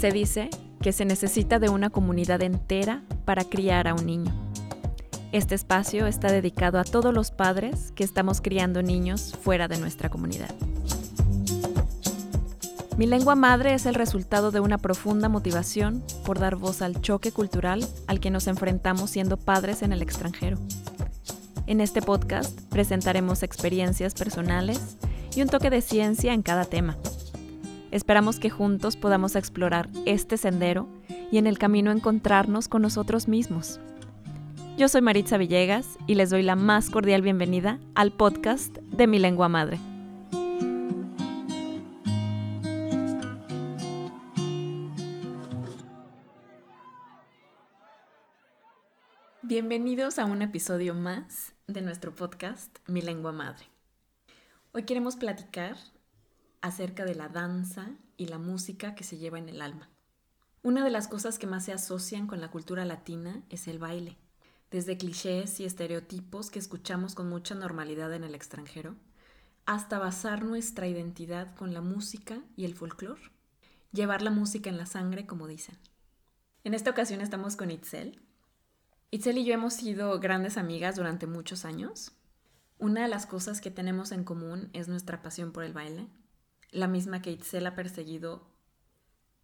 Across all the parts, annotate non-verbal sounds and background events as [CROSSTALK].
Se dice que se necesita de una comunidad entera para criar a un niño. Este espacio está dedicado a todos los padres que estamos criando niños fuera de nuestra comunidad. Mi lengua madre es el resultado de una profunda motivación por dar voz al choque cultural al que nos enfrentamos siendo padres en el extranjero. En este podcast presentaremos experiencias personales y un toque de ciencia en cada tema. Esperamos que juntos podamos explorar este sendero y en el camino encontrarnos con nosotros mismos. Yo soy Maritza Villegas y les doy la más cordial bienvenida al podcast de Mi Lengua Madre. Bienvenidos a un episodio más de nuestro podcast Mi Lengua Madre. Hoy queremos platicar acerca de la danza y la música que se lleva en el alma. Una de las cosas que más se asocian con la cultura latina es el baile. Desde clichés y estereotipos que escuchamos con mucha normalidad en el extranjero, hasta basar nuestra identidad con la música y el folclore. Llevar la música en la sangre, como dicen. En esta ocasión estamos con Itzel. Itzel y yo hemos sido grandes amigas durante muchos años. Una de las cosas que tenemos en común es nuestra pasión por el baile la misma que Itzel ha perseguido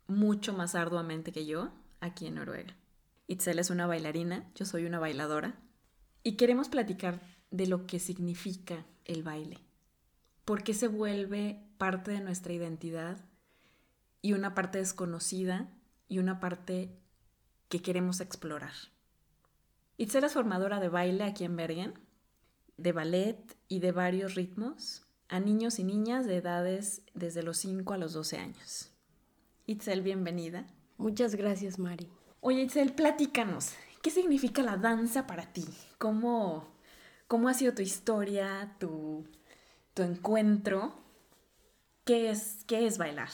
mucho más arduamente que yo aquí en Noruega. Itzel es una bailarina, yo soy una bailadora, y queremos platicar de lo que significa el baile, por qué se vuelve parte de nuestra identidad y una parte desconocida y una parte que queremos explorar. Itzel es formadora de baile aquí en Bergen, de ballet y de varios ritmos, a niños y niñas de edades desde los 5 a los 12 años. Itzel, bienvenida. Muchas gracias, Mari. Oye, Itzel, platícanos. ¿Qué significa la danza para ti? ¿Cómo, cómo ha sido tu historia, tu, tu encuentro? ¿Qué es, ¿Qué es bailar?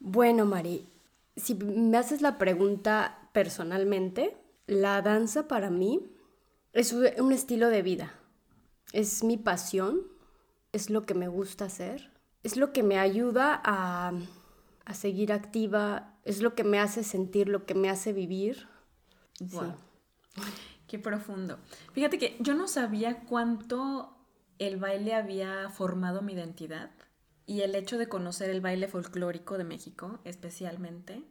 Bueno, Mari, si me haces la pregunta personalmente, la danza para mí es un estilo de vida. Es mi pasión, es lo que me gusta hacer, es lo que me ayuda a, seguir activa, es lo que me hace sentir, lo que me hace vivir. Wow. Qué profundo. Fíjate que yo no sabía cuánto el baile había formado mi identidad y el hecho de conocer el baile folclórico de México especialmente,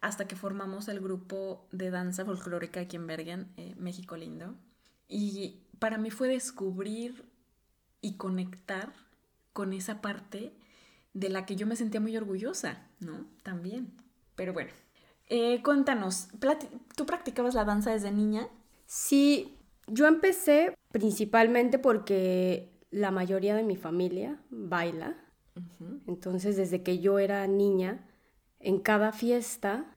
hasta que formamos el grupo de danza folclórica aquí en Bergen, eh, México Lindo. Y para mí fue descubrir y conectar con esa parte de la que yo me sentía muy orgullosa, ¿no? También. Pero bueno, eh, cuéntanos, ¿tú practicabas la danza desde niña? Sí, yo empecé principalmente porque la mayoría de mi familia baila. Entonces, desde que yo era niña, en cada fiesta,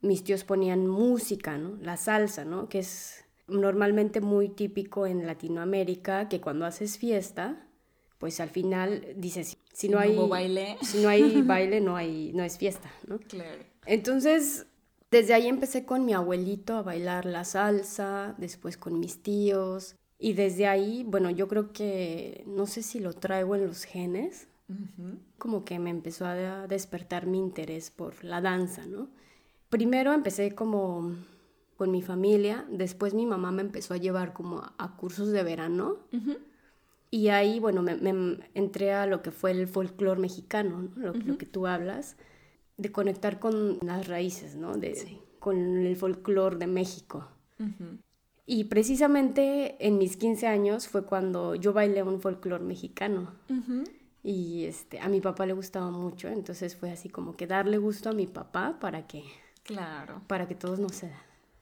mis tíos ponían música, ¿no? La salsa, ¿no? Que es normalmente muy típico en Latinoamérica que cuando haces fiesta, pues al final dices, si no, hay baile, [LAUGHS] si no hay baile no hay no es fiesta, ¿no? Claro. Entonces, desde ahí empecé con mi abuelito a bailar la salsa, después con mis tíos y desde ahí, bueno, yo creo que no sé si lo traigo en los genes, como que me empezó a despertar mi interés por la danza, ¿no? Primero empecé como con mi familia. Después mi mamá me empezó a llevar como a, cursos de verano. Y ahí, bueno, me, entré a lo que fue el folclore mexicano, lo, que tú hablas, de conectar con las raíces, ¿no? De, Con el folclore de México. Y precisamente en mis 15 años fue cuando yo bailé un folclore mexicano. Y este, a mi papá le gustaba mucho, entonces fue así como que darle gusto a mi papá para que... Claro. Para que todos nos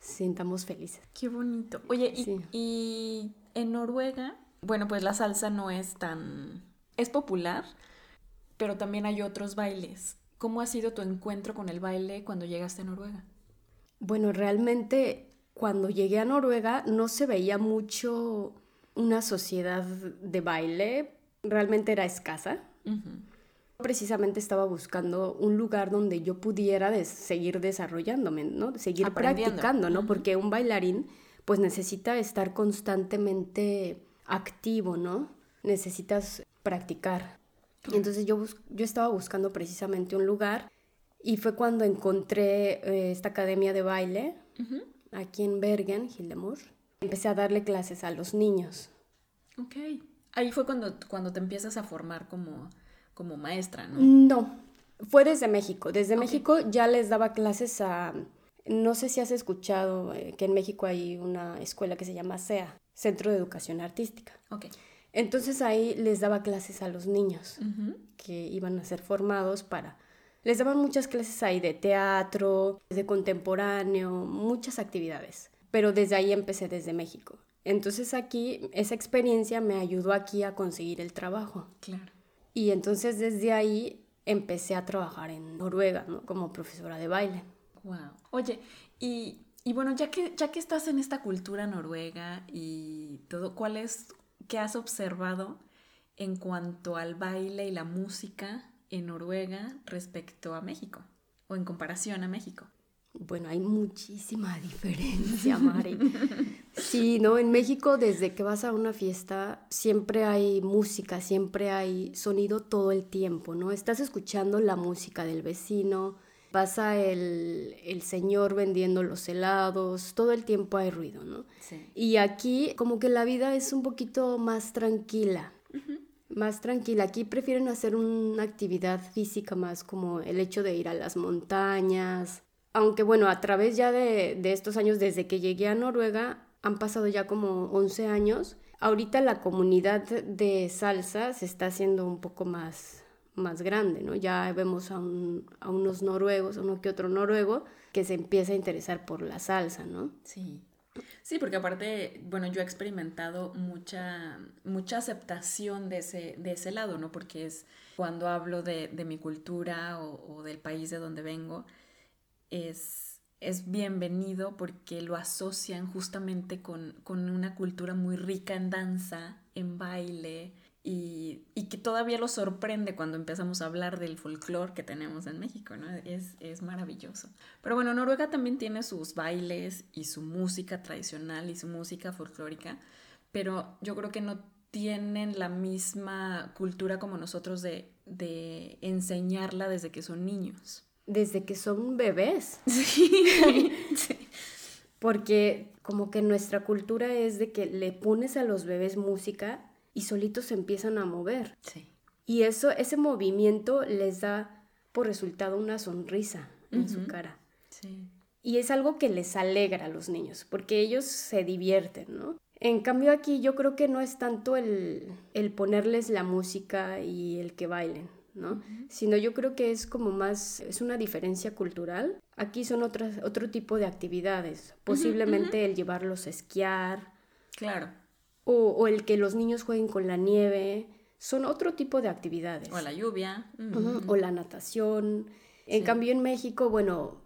sintamos felices. Qué bonito. Oye, y, en Noruega, bueno, pues la salsa no es tan... es popular, pero también hay otros bailes. ¿Cómo ha sido tu encuentro con el baile cuando llegaste a Noruega? Bueno, realmente cuando llegué a Noruega no se veía mucho una sociedad de baile, realmente era escasa precisamente estaba buscando un lugar donde yo pudiera seguir desarrollándome, ¿no? Seguir practicando, ¿no? Porque un bailarín pues necesita estar constantemente activo, ¿no? Necesitas practicar. Entonces yo, yo estaba buscando precisamente un lugar Y fue cuando encontré eh, esta academia de baile aquí en Bergen, Hildemur. Empecé a darle clases a los niños. Ok. Ahí fue cuando, cuando te empiezas a formar como, como maestra, ¿no? No, fue desde México. Desde México ya les daba clases a... No sé si has escuchado eh, que en México hay una escuela que se llama CEA, Centro de Educación Artística. Ok. Entonces ahí les daba clases a los niños que iban a ser formados para... Les daban muchas clases ahí de teatro, de contemporáneo, muchas actividades. Pero desde ahí empecé desde México. Entonces aquí esa experiencia me ayudó aquí a conseguir el trabajo. Claro. Y entonces desde ahí empecé a trabajar en Noruega, ¿no? Como profesora de baile. Wow. Oye, y, y bueno, ya que, ya que estás en esta cultura noruega y todo, ¿cuál es, qué has observado en cuanto al baile y la música en Noruega respecto a México o en comparación a México? Bueno, hay muchísima [LAUGHS] diferencia, Mari. Sí, ¿no? En México, desde que vas a una fiesta, siempre hay música, siempre hay sonido todo el tiempo, ¿no? Estás escuchando la música del vecino, pasa el, el señor vendiendo los helados, todo el tiempo hay ruido, ¿no? Sí. Y aquí, como que la vida es un poquito más tranquila. Más tranquila. Aquí prefieren hacer una actividad física más como el hecho de ir a las montañas, aunque bueno, a través ya de, estos años, desde que llegué a Noruega, han pasado ya como 11 años. Ahorita la comunidad de salsa se está haciendo un poco más, más grande, ¿no? Ya vemos a, a unos noruegos, uno que otro noruego, que se empieza a interesar por la salsa, ¿no? Sí. Sí, porque aparte, bueno, yo he experimentado mucha, mucha aceptación de ese, de ese lado, ¿no? Porque es cuando hablo de, mi cultura o, del país de donde vengo, es, es bienvenido porque lo asocian justamente con, una cultura muy rica en danza, en baile, y, que todavía lo sorprende cuando empezamos a hablar del folclore que tenemos en México, ¿no? Es, es, maravilloso. Pero bueno, Noruega también tiene sus bailes y su música tradicional y su música folclórica, pero yo creo que no tienen la misma cultura como nosotros de, de enseñarla desde que son niños desde que son bebés. [LAUGHS] Sí. Porque como que nuestra cultura es de que le pones a los bebés música y solitos se empiezan a mover. Sí. Y eso, ese movimiento les da por resultado una sonrisa en su cara. Sí. Y es algo que les alegra a los niños, porque ellos se divierten, ¿no? En cambio aquí yo creo que no es tanto el, el ponerles la música y el que bailen, ¿no? Sino yo creo que es como más, es una diferencia cultural. Aquí son otras, otro tipo de actividades, posiblemente el llevarlos a esquiar. Claro. O, el que los niños jueguen con la nieve, son otro tipo de actividades. O la lluvia. O la natación. En cambio en México, bueno,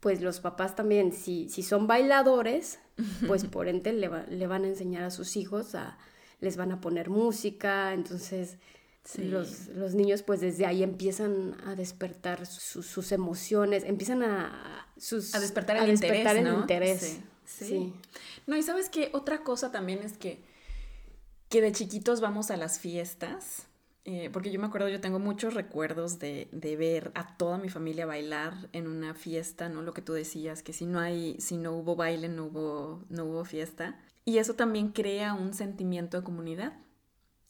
pues los papás también, si, si son bailadores, [LAUGHS] pues por ente le, le van a enseñar a sus hijos a, les van a poner música, entonces los, los, niños pues desde ahí empiezan a despertar sus emociones, empiezan a, sus, a despertar el interés. El interés. Sí, No, y sabes qué, otra cosa también es que, que de chiquitos vamos a las fiestas, eh, porque yo me acuerdo, yo tengo muchos recuerdos de, de, ver a toda mi familia bailar en una fiesta, ¿no? Lo que tú decías, que si no hay, si no hubo baile, no hubo, no hubo fiesta. Y eso también crea un sentimiento de comunidad.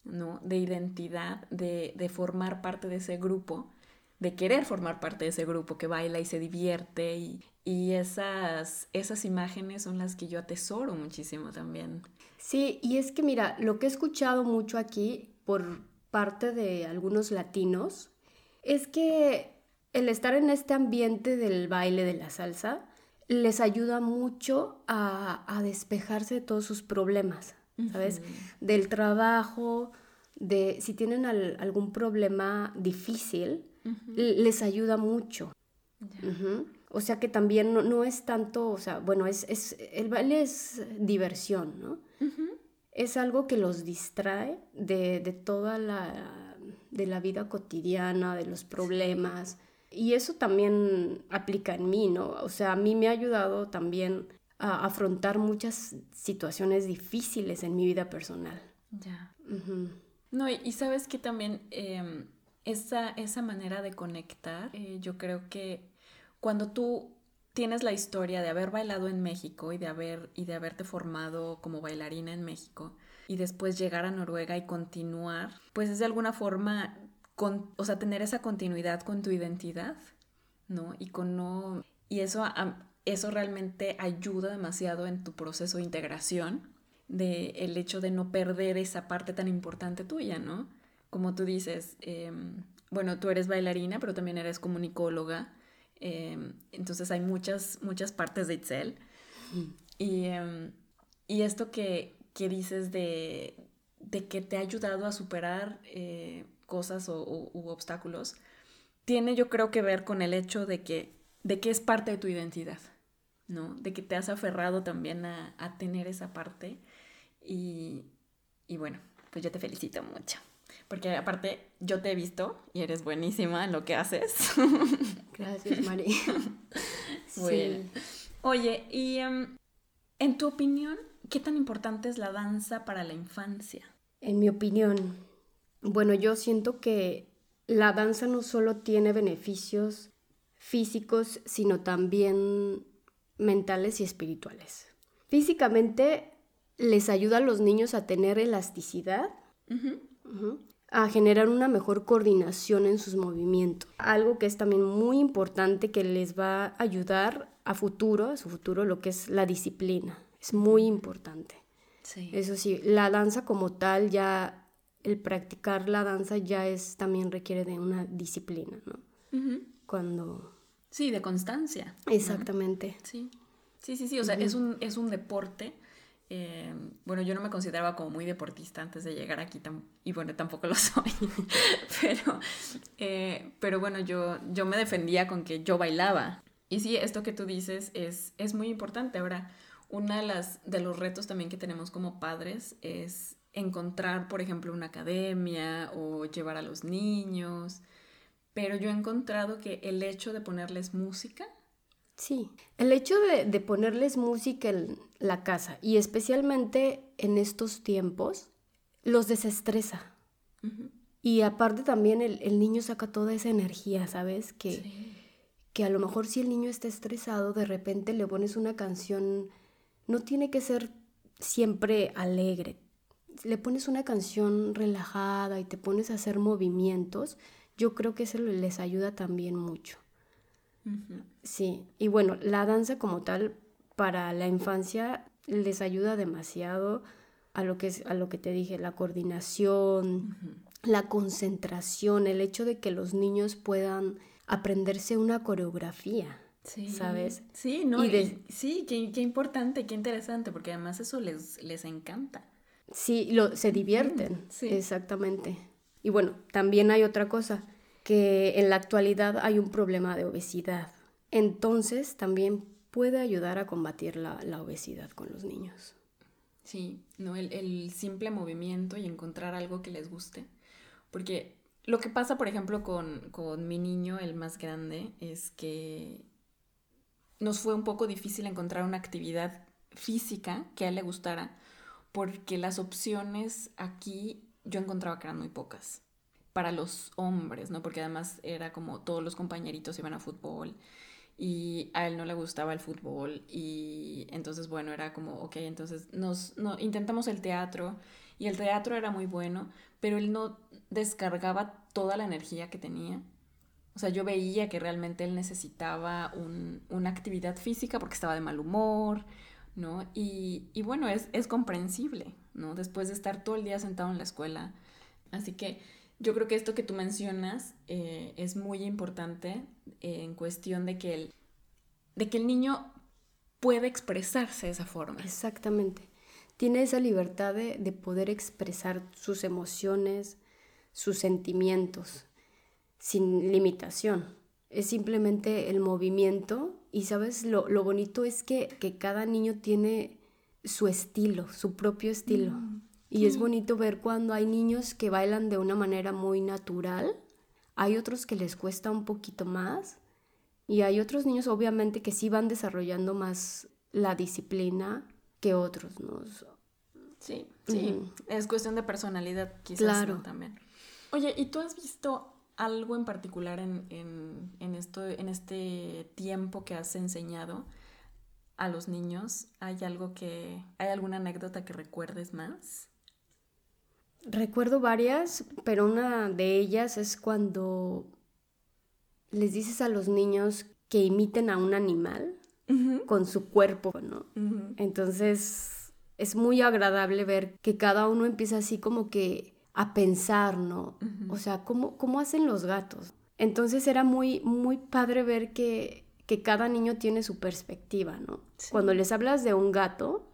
¿No? De identidad, de, de, formar parte de ese grupo, de querer formar parte de ese grupo que baila y se divierte y, y esas, esas imágenes son las que yo atesoro muchísimo también. Sí, y es que mira, lo que he escuchado mucho aquí por parte de algunos latinos es que el estar en este ambiente del baile de la salsa les ayuda mucho a, a despejarse de todos sus problemas, ¿sabes? Del trabajo, de si tienen algún problema difícil, les ayuda mucho. O sea que también no, es tanto, o sea, bueno, es, es, el baile es diversión, ¿no? Es algo que los distrae de, de, toda la, de la vida cotidiana, de los problemas. Y eso también aplica en mí, ¿no? O sea, a mí me ha ayudado también a afrontar muchas situaciones difíciles en mi vida personal. Ya. No, y, sabes que también em, esa, esa manera de conectar, eh, yo creo que cuando tú tienes la historia de haber bailado en México y de, haber, y de haberte formado como bailarina en México y después llegar a Noruega y continuar, pues es de alguna forma, con, o sea, tener esa continuidad con tu identidad, ¿no? Y con no... Y eso, eso realmente ayuda demasiado en tu proceso de integración, de el hecho de no perder esa parte tan importante tuya, ¿no? Como tú dices, em, bueno, tú eres bailarina, pero también eres comunicóloga, Em, entonces hay muchas, muchas partes de Itzel. Y, em, y, esto que, que dices de, de, que te ha ayudado a superar eh, cosas o, u obstáculos, tiene yo creo que ver con el hecho de que, de que es parte de tu identidad, ¿no? De que te has aferrado también a, a tener esa parte. Y, y bueno, pues yo te felicito mucho. Porque aparte yo te he visto y eres buenísima en lo que haces. [LAUGHS] Gracias, María. [LAUGHS] sí. Oye, y em, en tu opinión, ¿qué tan importante es la danza para la infancia? En mi opinión, bueno, yo siento que la danza no solo tiene beneficios físicos, sino también mentales y espirituales. Físicamente les ayuda a los niños a tener elasticidad, a generar una mejor coordinación en sus movimientos. Algo que es también muy importante que les va a ayudar a futuro, a su futuro, lo que es la disciplina. Es muy importante. Sí. Eso sí, la danza como tal ya, el practicar la danza ya es, también requiere de una disciplina, ¿no? Cuando... Sí, de constancia. Exactamente. Sí. Sí, sí, sí, o sea, es, un, es un deporte eh, bueno, yo no me consideraba como muy deportista antes de llegar aquí y bueno, tampoco lo [LAUGHS] soy, pero, eh, pero bueno, yo, yo me defendía con que yo bailaba. Y sí, esto que tú dices es, es muy importante. Ahora, uno de, las, de los retos también que tenemos como padres es encontrar, por ejemplo, una academia o llevar a los niños, pero yo he encontrado que el hecho de ponerles música Sí, el hecho de, ponerles música en la casa y especialmente en estos tiempos los desestresa. Y aparte también el, niño saca toda esa energía, ¿sabes? Que, que a lo mejor si el niño está estresado, de repente le pones una canción, no tiene que ser siempre alegre. Le pones una canción relajada y te pones a hacer movimientos, yo creo que eso les ayuda también mucho. Sí, y bueno, la danza como tal para la infancia les ayuda demasiado a lo que es a lo que te dije, la coordinación, la concentración, el hecho de que los niños puedan aprenderse una coreografía. ¿Sabes? Sí, no, sí, qué, qué, importante, qué interesante, porque además eso les, les encanta. Sí, lo, se divierten, exactamente. Y bueno, también hay otra cosa, que en la actualidad hay un problema de obesidad. Entonces también puede ayudar a combatir la, obesidad con los niños. Sí, ¿no? El, simple movimiento y encontrar algo que les guste. Porque lo que pasa, por ejemplo, con, con mi niño, el más grande, es que nos fue un poco difícil encontrar una actividad física que a él le gustara, porque las opciones aquí yo encontraba que eran muy pocas para los hombres, ¿no? Porque además era como todos los compañeritos iban a fútbol y a él no le gustaba el fútbol y entonces bueno, era como, ok, entonces nos no, intentamos el teatro y el teatro era muy bueno, pero él no descargaba toda la energía que tenía. O sea, yo veía que realmente él necesitaba un, una actividad física porque estaba de mal humor, ¿no? Y, y bueno, es, es comprensible, ¿no? Después de estar todo el día sentado en la escuela. Así que yo creo que esto que tú mencionas eh, es muy importante en cuestión de que, el, de que el niño puede expresarse de esa forma. Exactamente. Tiene esa libertad de, poder expresar sus emociones, sus sentimientos, sin limitación. Es simplemente el movimiento y, ¿sabes? Lo, bonito es que, cada niño tiene su estilo, su propio estilo. Mm. Y es bonito ver cuando hay niños que bailan de una manera muy natural, hay otros que les cuesta un poquito más y hay otros niños obviamente que sí van desarrollando más la disciplina que otros, ¿no? Sí, sí, es cuestión de personalidad quizás claro. también. Oye, ¿y tú has visto algo en particular en, esto, en este tiempo que has enseñado a los niños? ¿Hay algo que, hay alguna anécdota que recuerdes más? Recuerdo varias, pero una de ellas es cuando les dices a los niños que imiten a un animal con su cuerpo, ¿no? Entonces es muy agradable ver que cada uno empieza así como que a pensar, ¿no? O sea, ¿cómo, ¿cómo hacen los gatos? Entonces era muy, muy padre ver que, que cada niño tiene su perspectiva, ¿no? Cuando les hablas de un gato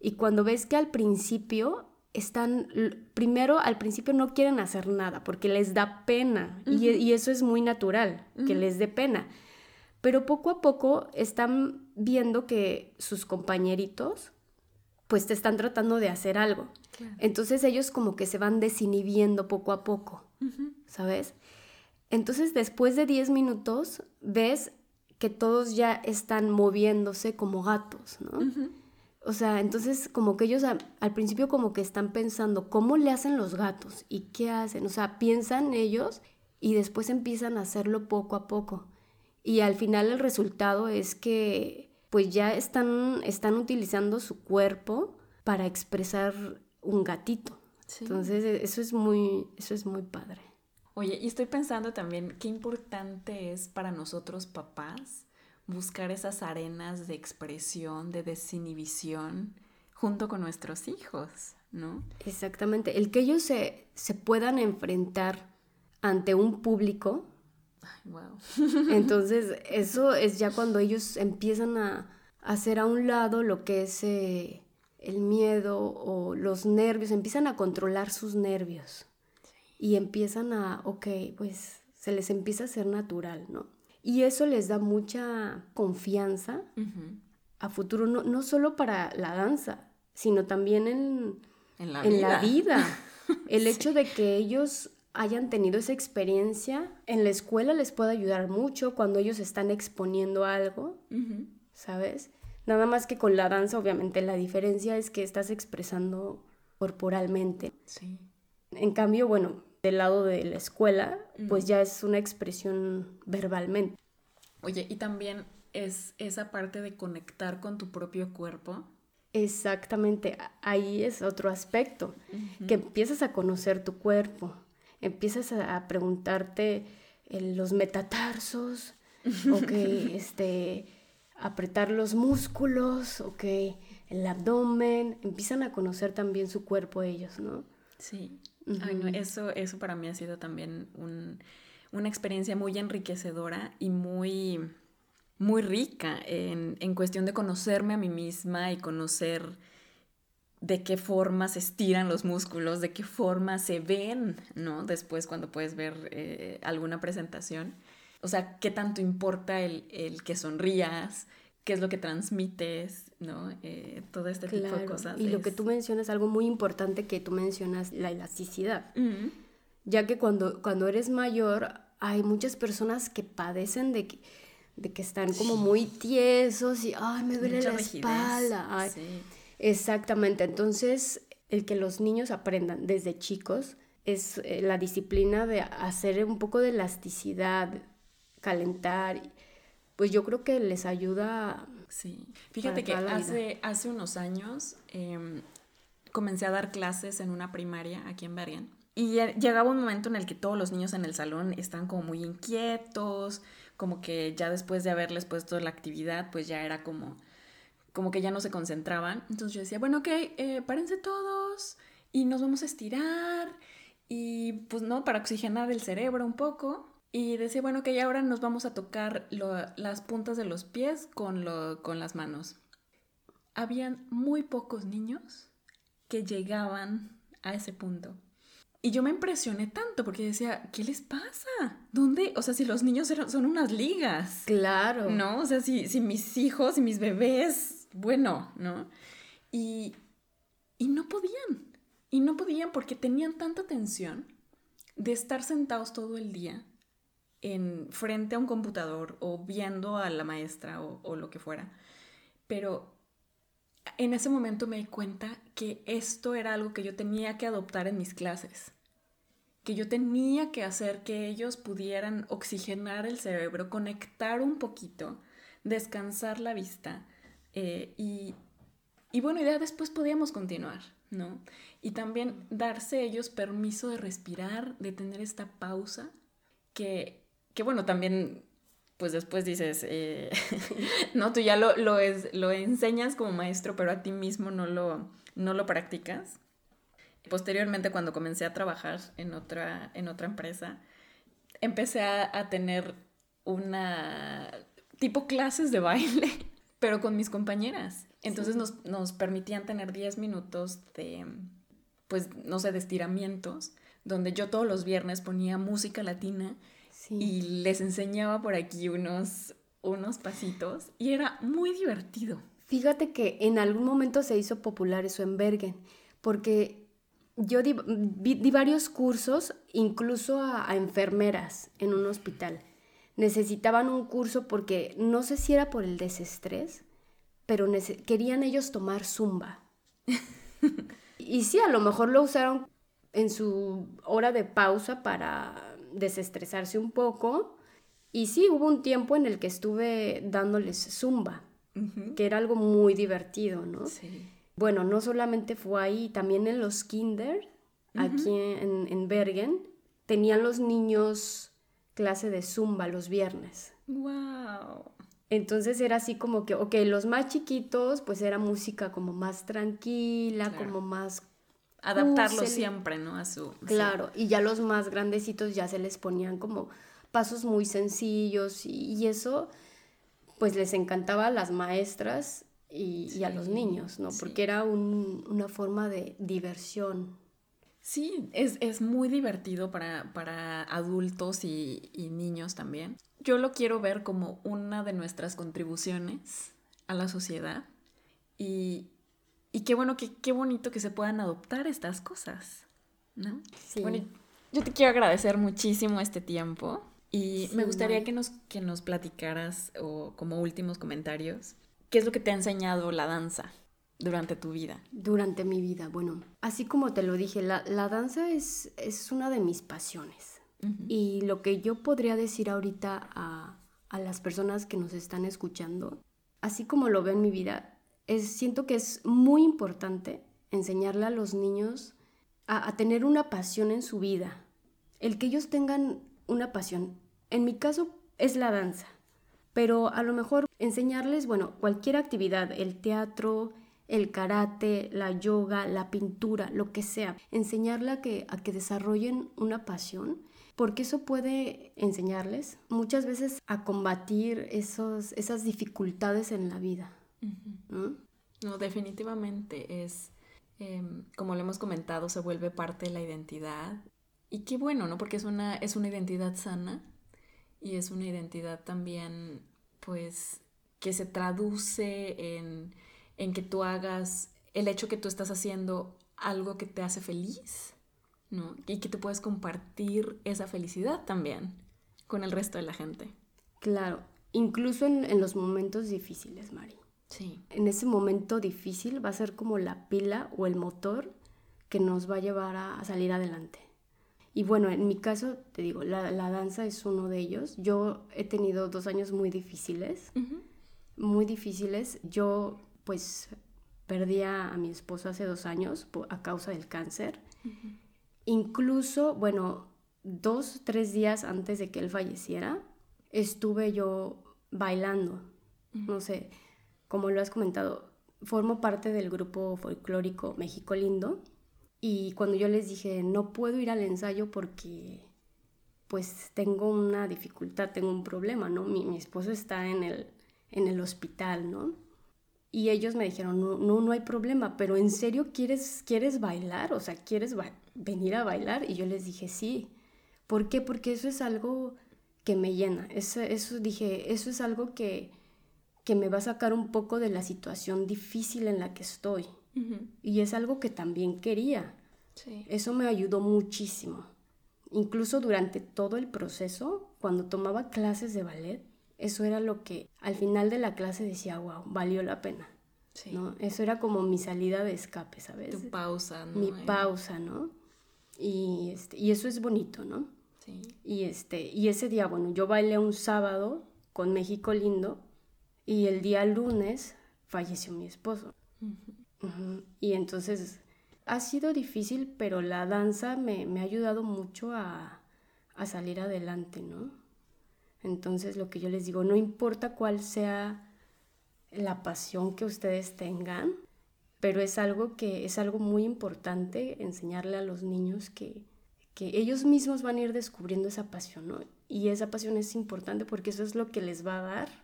y cuando ves que al principio están, primero al principio no quieren hacer nada porque les da pena y, eso es muy natural, que les dé pena. Pero poco a poco están viendo que sus compañeritos pues te están tratando de hacer algo. Entonces ellos como que se van desinhibiendo poco a poco, ¿sabes? Entonces después de 10 minutos ves que todos ya están moviéndose como gatos, ¿no? O sea, entonces como que ellos al principio como que están pensando cómo le hacen los gatos y qué hacen. O sea, piensan ellos y después empiezan a hacerlo poco a poco. Y al final el resultado es que pues ya están, están utilizando su cuerpo para expresar un gatito. Entonces eso es muy, eso es muy padre. Oye, y estoy pensando también qué importante es para nosotros papás buscar esas arenas de expresión, de desinhibición, junto con nuestros hijos, ¿no? Exactamente. El que ellos se, se puedan enfrentar ante un público. wow. [LAUGHS] Entonces, eso es ya cuando ellos empiezan a, hacer a un lado lo que es eh, el miedo o los nervios, empiezan a controlar sus nervios. Y empiezan a, ok, pues se les empieza a hacer natural, ¿no? Y eso les da mucha confianza a futuro, no, no, solo para la danza, sino también en, la, vida. [LAUGHS] El hecho de que ellos hayan tenido esa experiencia en la escuela les puede ayudar mucho cuando ellos están exponiendo algo, ¿sabes? Nada más que con la danza, obviamente, la diferencia es que estás expresando corporalmente. Sí. En cambio, bueno, del lado de la escuela, pues ya es una expresión verbalmente. Oye, y también es esa parte de conectar con tu propio cuerpo. Exactamente, ahí es otro aspecto, que empiezas a conocer tu cuerpo, empiezas a, preguntarte los metatarsos, ok, [LAUGHS] este, apretar los músculos, ok, el abdomen, empiezan a conocer también su cuerpo ellos, ¿no? Sí, eso, eso para mí ha sido también una experiencia muy enriquecedora y muy, muy rica en, cuestión de conocerme a mí misma y conocer de qué forma se estiran los músculos, de qué forma se ven, ¿no? Después cuando puedes ver eh, alguna presentación. O sea, qué tanto importa el, el que sonrías, qué es lo que transmites, ¿no? Eh, todo este tipo de cosas. Y lo que tú mencionas, algo muy importante que tú mencionas, la elasticidad. Ya que cuando, cuando eres mayor, hay muchas personas que padecen de que, de que están como muy tiesos y, ay, me duele la espalda. Exactamente. Entonces, el que los niños aprendan desde chicos es eh, la disciplina de hacer un poco de elasticidad, calentar pues yo creo que les ayuda. Sí, fíjate que hace, hace unos años em, comencé a dar clases en una primaria aquí en Bergen. Y llegaba un momento en el que todos los niños en el salón están como muy inquietos, como que ya después de haberles puesto la actividad, pues ya era como, como que ya no se concentraban. Entonces yo decía, bueno, ok, eh, párense todos y nos vamos a estirar y pues no, para oxigenar el cerebro un poco. Y decía, bueno, que ya ahora nos vamos a tocar las puntas de los pies con, con las manos. Habían muy pocos niños que llegaban a ese punto. Y yo me impresioné tanto porque decía, ¿qué les pasa? ¿Dónde? O sea, si los niños son unas ligas. Claro. ¿No? O sea, si, si mis hijos y mis bebés, bueno, ¿no? Y, y no podían. Y no podían porque tenían tanta tensión de estar sentados todo el día en frente a un computador o viendo a la maestra o, lo que fuera. Pero en ese momento me di cuenta que esto era algo que yo tenía que adoptar en mis clases. que yo tenía que hacer que ellos pudieran oxigenar el cerebro, conectar un poquito, descansar la vista eh, y, y bueno, ya después podíamos continuar, ¿no? Y también darse ellos permiso de respirar, de tener esta pausa, que, que bueno, también pues después dices, eh, [LAUGHS] no, tú ya lo, lo, es, lo enseñas como maestro, pero a ti mismo no lo, no lo practicas. Posteriormente, cuando comencé a trabajar en otra, en otra empresa, empecé a, tener una tipo clases de baile, [LAUGHS] pero con mis compañeras. Entonces nos, nos, permitían tener 10 minutos de, pues, no sé, de estiramientos, donde yo todos los viernes ponía música latina y les enseñaba por aquí unos, unos pasitos y era muy divertido. Fíjate que en algún momento se hizo popular eso en Bergen, porque yo di, varios cursos, incluso a, enfermeras en un hospital. Necesitaban un curso porque no sé si era por el desestrés, pero querían ellos tomar zumba. [LAUGHS] y sí, a lo mejor lo usaron en su hora de pausa para desestresarse un poco. Y sí, hubo un tiempo en el que estuve dándoles zumba, que era algo muy divertido, ¿no? Sí bueno, no solamente fue ahí, también en los kinder, aquí en, Bergen, tenían los niños clase de zumba los viernes. ¡Wow! Entonces era así como que, ok, los más chiquitos, pues era música como más tranquila, como más... Adaptarlo siempre, ¿no? A su... Claro, y ya los más grandecitos ya se les ponían como pasos muy sencillos y, y eso, pues les encantaba a las maestras y, a los niños, ¿no? Porque era una forma de diversión. Sí, es, muy divertido para, adultos y, niños también. Yo lo quiero ver como una de nuestras contribuciones a la sociedad y, qué bueno, qué, qué bonito que se puedan adoptar estas cosas, ¿no? Sí. Bueno, yo te quiero agradecer muchísimo este tiempo y me gustaría que nos, que nos platicaras o como últimos comentarios ¿Qué es lo que te ha enseñado la danza durante tu vida? Durante mi vida, bueno, así como te lo dije, la, danza es, es, una de mis pasiones. Y lo que yo podría decir ahorita a, las personas que nos están escuchando, así como lo veo en mi vida, es, siento que es muy importante enseñarle a los niños a, tener una pasión en su vida. El que ellos tengan una pasión. En mi caso es la danza pero a lo mejor enseñarles, bueno, cualquier actividad, el teatro, el karate, la yoga, la pintura, lo que sea, enseñarla a que, a que desarrollen una pasión, porque eso puede enseñarles muchas veces a combatir esos, esas dificultades en la vida. ¿No? definitivamente es, em, como lo hemos comentado, se vuelve parte de la identidad. Y qué bueno, ¿no? Porque es una, es una identidad sana y es una identidad también, pues, que se traduce en, en que tú hagas el hecho que tú estás haciendo algo que te hace feliz, ¿no? Y que tú puedes compartir esa felicidad también con el resto de la gente. Claro, incluso en, en los momentos difíciles, Mari. Sí. En ese momento difícil va a ser como la pila o el motor que nos va a llevar a salir adelante. Y bueno, en mi caso, te digo, la, danza es uno de ellos. Yo he tenido dos años muy difíciles, muy difíciles. Yo pues perdí a, mi esposo hace dos años a causa del cáncer. Incluso, bueno, dos, tres días antes de que él falleciera, estuve yo bailando. No sé, como lo has comentado, formo parte del grupo folclórico México Lindo y cuando yo les dije, no puedo ir al ensayo porque pues tengo una dificultad, tengo un problema, ¿no? Mi, esposo está en el, en el hospital, ¿no? Y ellos me dijeron, no, no, no hay problema, pero ¿en serio quieres, quieres bailar? O sea, ¿quieres venir a bailar? Y yo les dije, sí. ¿Por qué? Porque eso es algo que me llena. Eso, eso dije, eso es algo que, que me va a sacar un poco de la situación difícil en la que estoy. Y es algo que también quería. Eso me ayudó muchísimo. Incluso durante todo el proceso, cuando tomaba clases de ballet, eso era lo que al final de la clase decía, wow, valió la pena. ¿no? Eso era como mi salida de escape, ¿sabes? Tu pausa, ¿no? Mi pausa, ¿no? Y, este, y eso es bonito, ¿no? Sí. Y, este, y ese día, bueno, yo bailé un sábado con México Lindo y el día lunes falleció mi esposo. Ujú. Y entonces ha sido difícil, pero la danza me, me ha ayudado mucho a, a salir adelante, ¿no? Entonces lo que yo les digo, no importa cuál sea la pasión que ustedes tengan, pero es algo que es algo muy importante enseñarle a los niños que, que ellos mismos van a ir descubriendo esa pasión, ¿no? Y esa pasión es importante porque eso es lo que les va a dar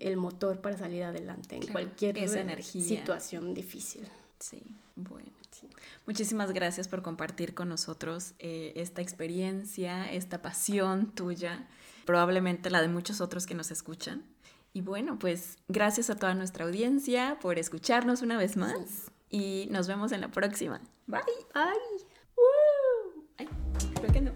el motor para salir adelante en Claro, cualquier energía. situación difícil. Sí, bueno. Muchísimas gracias por compartir con nosotros eh, esta experiencia, esta pasión tuya, probablemente la de muchos otros que nos escuchan. Y bueno, pues gracias a toda nuestra audiencia por escucharnos una vez más y nos vemos en la próxima. Bye. ¡Ay! Ay, creo que no.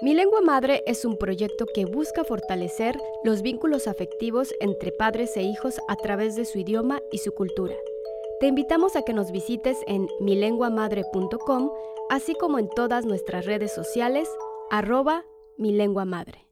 Mi lengua madre es un proyecto que busca fortalecer los vínculos afectivos entre padres e hijos a través de su idioma y su cultura. Te invitamos a que nos visites en milenguamadre.com, así como en todas nuestras redes sociales, arroba mi lengua madre.